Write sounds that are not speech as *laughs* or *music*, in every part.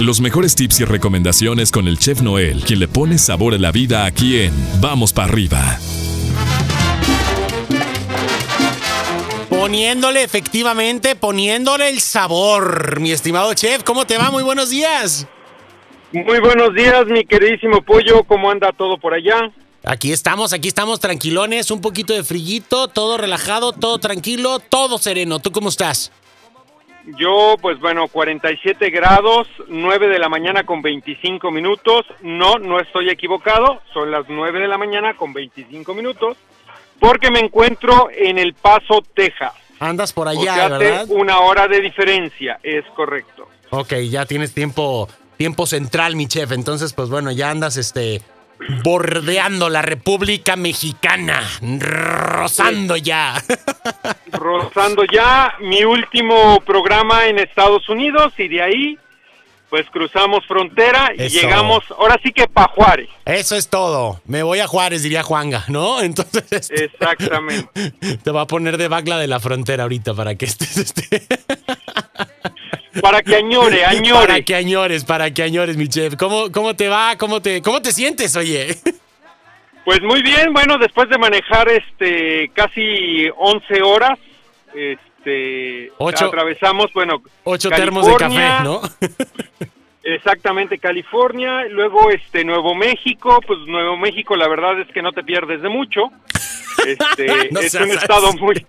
Los mejores tips y recomendaciones con el chef Noel, quien le pone sabor a la vida aquí en Vamos para arriba. Poniéndole efectivamente, poniéndole el sabor, mi estimado chef. ¿Cómo te va? Muy buenos días. Muy buenos días, mi queridísimo pollo. ¿Cómo anda todo por allá? Aquí estamos, aquí estamos tranquilones, un poquito de frillito, todo relajado, todo tranquilo, todo sereno. ¿Tú cómo estás? Yo, pues bueno, 47 grados, 9 de la mañana con 25 minutos. No, no estoy equivocado, son las 9 de la mañana con 25 minutos, porque me encuentro en El Paso, Texas. Andas por O allá, sea, ¿verdad? una hora de diferencia, es correcto. Ok, ya tienes tiempo, tiempo central, mi chef. Entonces, pues bueno, ya andas este bordeando la República Mexicana, rozando ya. *laughs* Rozando ya mi último programa en Estados Unidos y de ahí, pues cruzamos frontera y Eso. llegamos, ahora sí que pa' Juárez. Eso es todo. Me voy a Juárez, diría Juanga, ¿no? *laughs* Entonces, Exactamente. *laughs* te va a poner de bacla de la frontera ahorita para que estés este, Para que añore, *laughs* añore. para que añores, para que añores, mi chef. ¿Cómo, cómo te va? ¿Cómo te, cómo te sientes, oye? Pues muy bien, bueno, después de manejar este casi 11 horas, este Ocho- atravesamos, bueno, Ocho termos de café, ¿no? *laughs* Exactamente, California, luego este Nuevo México, pues Nuevo México la verdad es que no te pierdes de mucho. Este, *laughs* No es un estado muy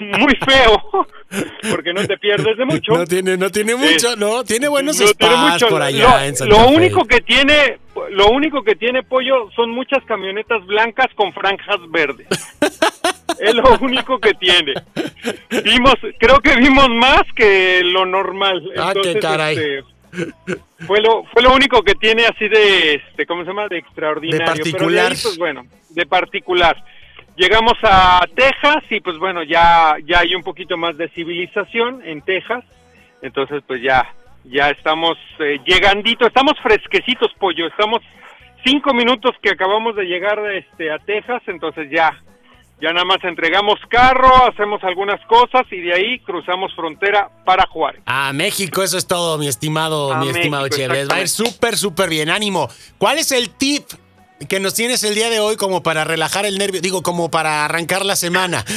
muy feo *laughs* porque no te pierdes de mucho. No tiene, no tiene mucho, ¿no? Tiene buenos No tiene mucho. por allá lo, en Santa lo Fe. único que tiene lo único que tiene pollo son muchas camionetas blancas con franjas verdes. es lo único que tiene. Vimos, creo que vimos más que lo normal. Ah, qué Entonces, caray. este, fue lo fue lo único que tiene así de este, ¿cómo se llama? de extraordinario, De Pero particular. ahí, pues bueno, de particular. Llegamos a Texas y pues bueno, ya ya hay un poquito más de civilización en Texas. Entonces, pues ya, ya estamos eh, llegandito, estamos fresquecitos, pollo, estamos cinco minutos que acabamos de llegar este, a Texas, entonces ya, ya nada más entregamos carro, hacemos algunas cosas y de ahí cruzamos frontera para Juárez. A México, eso es todo, mi estimado, A mi estimado México. Les va a ir súper, súper bien. Ánimo. ¿Cuál es el tip que nos tienes el día de hoy como para relajar el nervio? Digo, como para arrancar la semana. *laughs*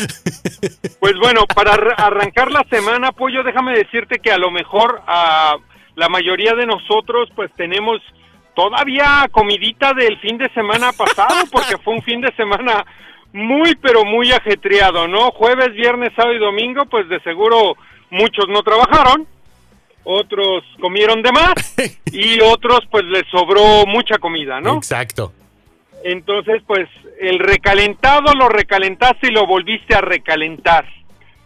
Pues bueno, para ar- arrancar la semana, Pollo, déjame decirte que a lo mejor a la mayoría de nosotros pues tenemos todavía comidita del fin de semana pasado, porque fue un fin de semana muy, pero muy ajetreado, ¿no? Jueves, viernes, sábado y domingo, pues de seguro muchos no trabajaron, otros comieron de más *laughs* y otros pues les sobró mucha comida, ¿no? Exacto. Entonces, pues el recalentado lo recalentaste y lo volviste a recalentar.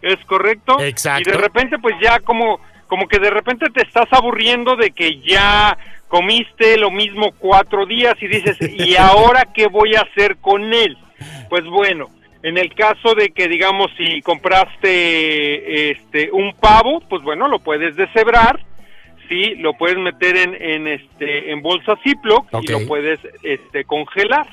¿Es correcto? Exacto. Y de repente, pues ya como, como que de repente te estás aburriendo de que ya comiste lo mismo cuatro días y dices, *laughs* ¿y ahora qué voy a hacer con él? Pues bueno, en el caso de que, digamos, si compraste este un pavo, pues bueno, lo puedes deshebrar, sí, lo puedes meter en, en este en bolsa Ziploc y lo puedes este congelar.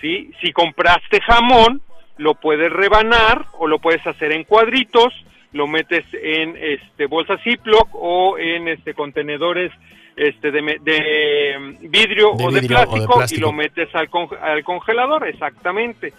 ¿sí? Si compraste jamón, lo puedes rebanar o lo puedes hacer en cuadritos, lo metes en este bolsa Ziploc o en este contenedores este de, mm, vidrio, De o, de vidrio o de plástico, y lo metes al, con- al congelador, exactamente.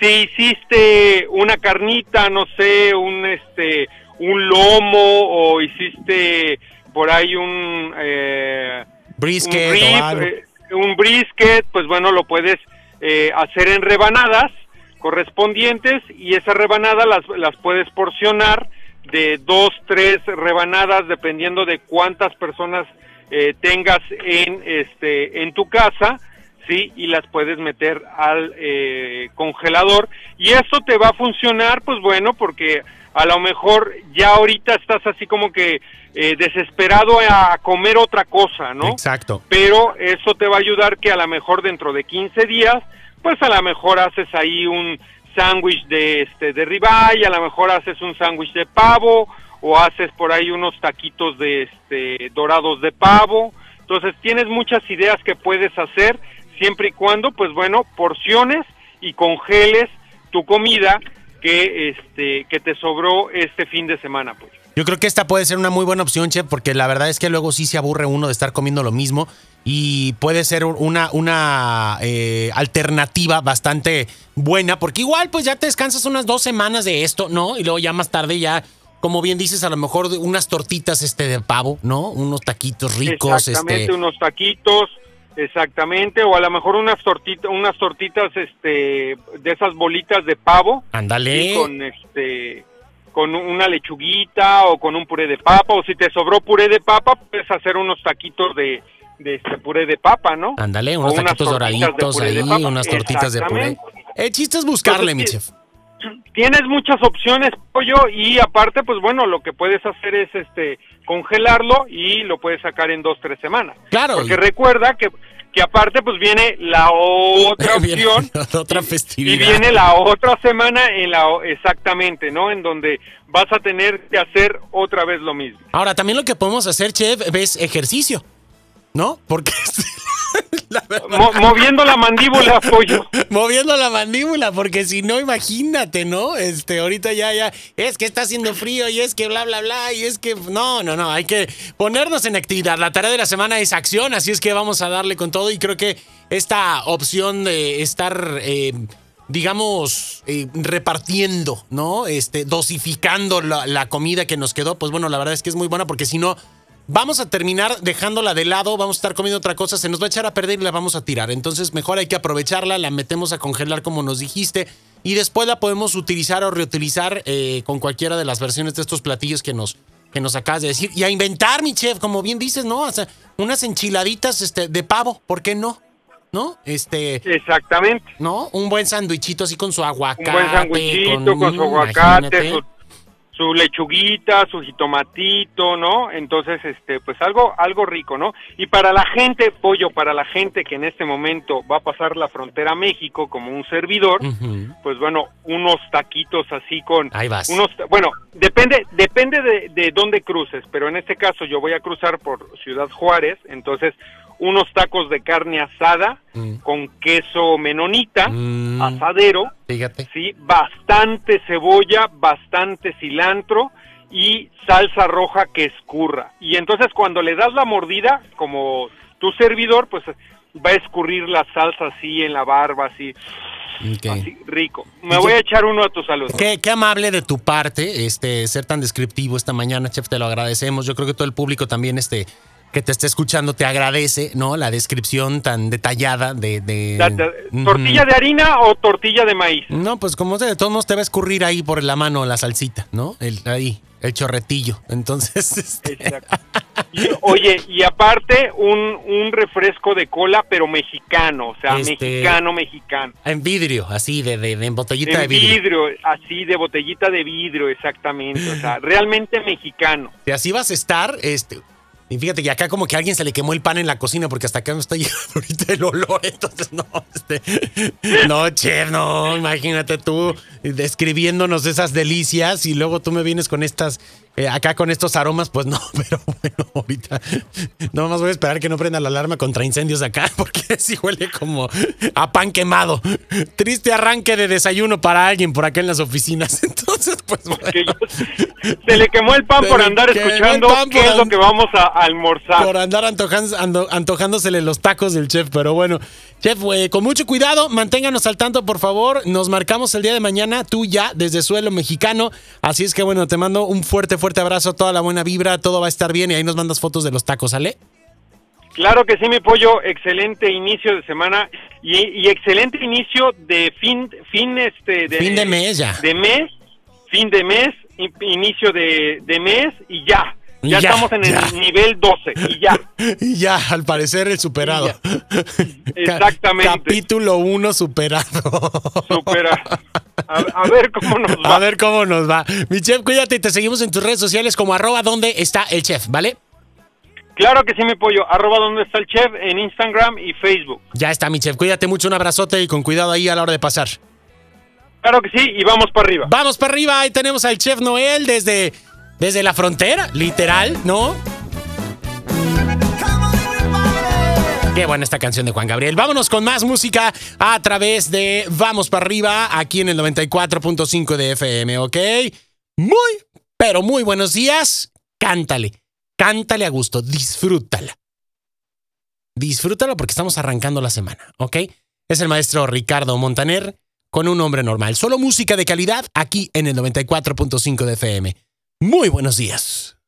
Si hiciste una carnita, no sé, un este un lomo o hiciste por ahí un eh, Brisket un, rib, eh, un brisket, pues bueno, lo puedes eh, hacer en rebanadas correspondientes y esas rebanadas las, las puedes porcionar de dos, tres rebanadas dependiendo de cuántas personas eh, tengas en este en tu casa, sí, y las puedes meter al eh, congelador y eso te va a funcionar, pues bueno, porque a lo mejor ya ahorita estás así como que eh, desesperado a comer otra cosa, ¿no? Exacto. pero eso te va a ayudar que a lo mejor dentro de 15 días, pues a lo mejor haces ahí un sándwich de este de ribeye, a lo mejor haces un sándwich de pavo o haces por ahí unos taquitos de este dorados de pavo. Entonces, tienes muchas ideas que puedes hacer siempre y cuando pues bueno, porciones y congeles tu comida que este que te sobró este fin de semana, pues. Yo creo que esta puede ser una muy buena opción, chef, porque la verdad es que luego sí se aburre uno de estar comiendo lo mismo y puede ser una, una eh, alternativa bastante buena, porque igual pues ya te descansas unas dos semanas de esto, ¿no? Y luego ya más tarde ya, como bien dices, a lo mejor unas tortitas este de pavo, ¿no? Unos taquitos ricos. Exactamente, este... unos taquitos, exactamente, o a lo mejor unas tortitas, unas tortitas este de esas bolitas de pavo. Ándale. Con este con una lechuguita o con un puré de papa, o si te sobró puré de papa, puedes hacer unos taquitos de, de este puré de papa, ¿no? Ándale, unos taquitos doraditos ahí, unas tortitas de puré. El chiste es buscarle, mi chef. Tienes muchas opciones, pollo, y aparte, pues bueno, lo que puedes hacer es este congelarlo y lo puedes sacar en dos, tres semanas. Claro. Porque recuerda que que aparte pues viene la otra *laughs* opción *laughs* otra festividad y viene la otra semana en la exactamente no en donde vas a tener que hacer otra vez lo mismo ahora también lo que podemos hacer chef es ejercicio no porque *laughs* moviendo la mandíbula, pollo. *laughs* moviendo la mandíbula, porque si no, imagínate, ¿no? Este, ahorita ya, ya, es que está haciendo frío y es que bla, bla, bla, y es que, no, no, no, hay que ponernos en actividad. La tarea de la semana es acción, así es que vamos a darle con todo y creo que esta opción de estar... Eh, digamos, eh, repartiendo, ¿no? Este, dosificando la, la comida que nos quedó, pues bueno, la verdad es que es muy buena porque si no, vamos a terminar dejándola de lado, vamos a estar comiendo otra cosa, se nos va a echar a perder y la vamos a tirar. Entonces mejor hay que aprovecharla, la metemos a congelar como nos dijiste y después la podemos utilizar o reutilizar eh, con cualquiera de las versiones de estos platillos que nos, que nos acabas de decir. Y a inventar, mi chef, como bien dices, ¿no? O sea, unas enchiladitas este, de pavo, ¿por qué no? ¿No? Este. Exactamente. ¿No? Un buen sándwichito así con su aguacate. Un buen sándwichito con, su aguacate, su su lechuguita, su jitomatito, ¿no? Entonces, este, pues algo, algo rico, ¿no? Y para la gente, pollo, para la gente que en este momento va a pasar la frontera a México como un servidor, pues bueno, unos taquitos así con, Ahí vas. unos, bueno, depende, depende de, de dónde cruces, pero en este caso yo voy a cruzar por Ciudad Juárez, entonces unos tacos de carne asada Mm. con queso menonita, Mm. asadero, Fíjate. sí, bastante cebolla, bastante cilantro y salsa roja que escurra. Y entonces cuando le das la mordida, como tu servidor, pues va a escurrir la salsa así en la barba, así, Ok. así rico. Me voy a echar uno a tu salud. Qué, qué amable de tu parte, este, ser tan descriptivo esta mañana, chef, te lo agradecemos. Yo creo que todo el público también, este, que te esté escuchando, te agradece, ¿no? La descripción tan detallada de. de- La- la- Ujú. ¿Tortilla de harina o tortilla de maíz? No, pues como de todos modos te va a escurrir ahí por la mano la salsita, ¿no? El, ahí, el chorretillo. Entonces, *laughs* este, Exacto. Y, oye, y aparte un, un refresco de cola, pero mexicano, o sea, Este- mexicano, mexicano. en vidrio, así, de, de, de en botellita de En vidrio. vidrio, así de botellita de vidrio, exactamente, o sea, realmente mexicano. Si así vas a estar, este. Y fíjate que acá como que a alguien se le quemó el pan en la cocina porque hasta acá me está *laughs* llegando ahorita el olor. Entonces, no, este. No, chef, no, imagínate tú describiéndonos esas delicias y luego tú me vienes con estas. eh, acá con estos aromas, pues no, *laughs* pero bueno, ahorita. No más voy a esperar que no prenda la alarma contra incendios acá, *laughs* porque sí huele como a pan quemado. Triste arranque de desayuno para alguien por acá en las oficinas. *laughs* Entonces, pues bueno. Se le quemó el pan Se por andar escuchando qué es lo que vamos a almorzar. por andar antojan- ando- antojándosele los tacos del chef. Pero bueno, chef, eh, con mucho cuidado, manténganos al tanto, por favor. Nos marcamos el día de mañana, tú ya, desde suelo mexicano. Así es que bueno, te mando un fuerte, fuerte abrazo, toda la buena vibra, todo va a estar bien y ahí nos mandas fotos de los tacos, ¿sale? Claro que sí, mi pollo, excelente inicio de semana y, y excelente inicio de fin, fin este, de, Fin de mes ya. de mes, fin de mes, in- inicio de, de mes y ya. Ya, ya, estamos en ya. el nivel 12 y ya. *laughs* Y ya, al parecer, el superado. Exactamente. *laughs* Capítulo 1 superado. Supera. *laughs* A, a ver cómo nos va. A ver cómo nos va. Mi chef, cuídate y te seguimos en tus redes sociales como arroba donde está el chef, ¿vale? Claro que sí, mi pollo. Arroba donde está el chef en Instagram y Facebook. Ya está, mi chef. Cuídate mucho, un abrazote y con cuidado ahí a la hora de pasar. Claro que sí y vamos para arriba. Vamos para arriba, ahí tenemos al chef Noel desde, desde la frontera, literal, ¿no? Qué buena esta canción de Juan Gabriel. Vámonos con más música a través de Vamos para arriba, aquí en el 94.5 de FM, ¿ok? Muy, pero muy buenos días. Cántale, cántale a gusto, disfrútala. Disfrútala porque estamos arrancando la semana, ¿ok? Es el maestro Ricardo Montaner con un hombre normal. Solo música de calidad aquí en el 94.5 de FM. Muy buenos días.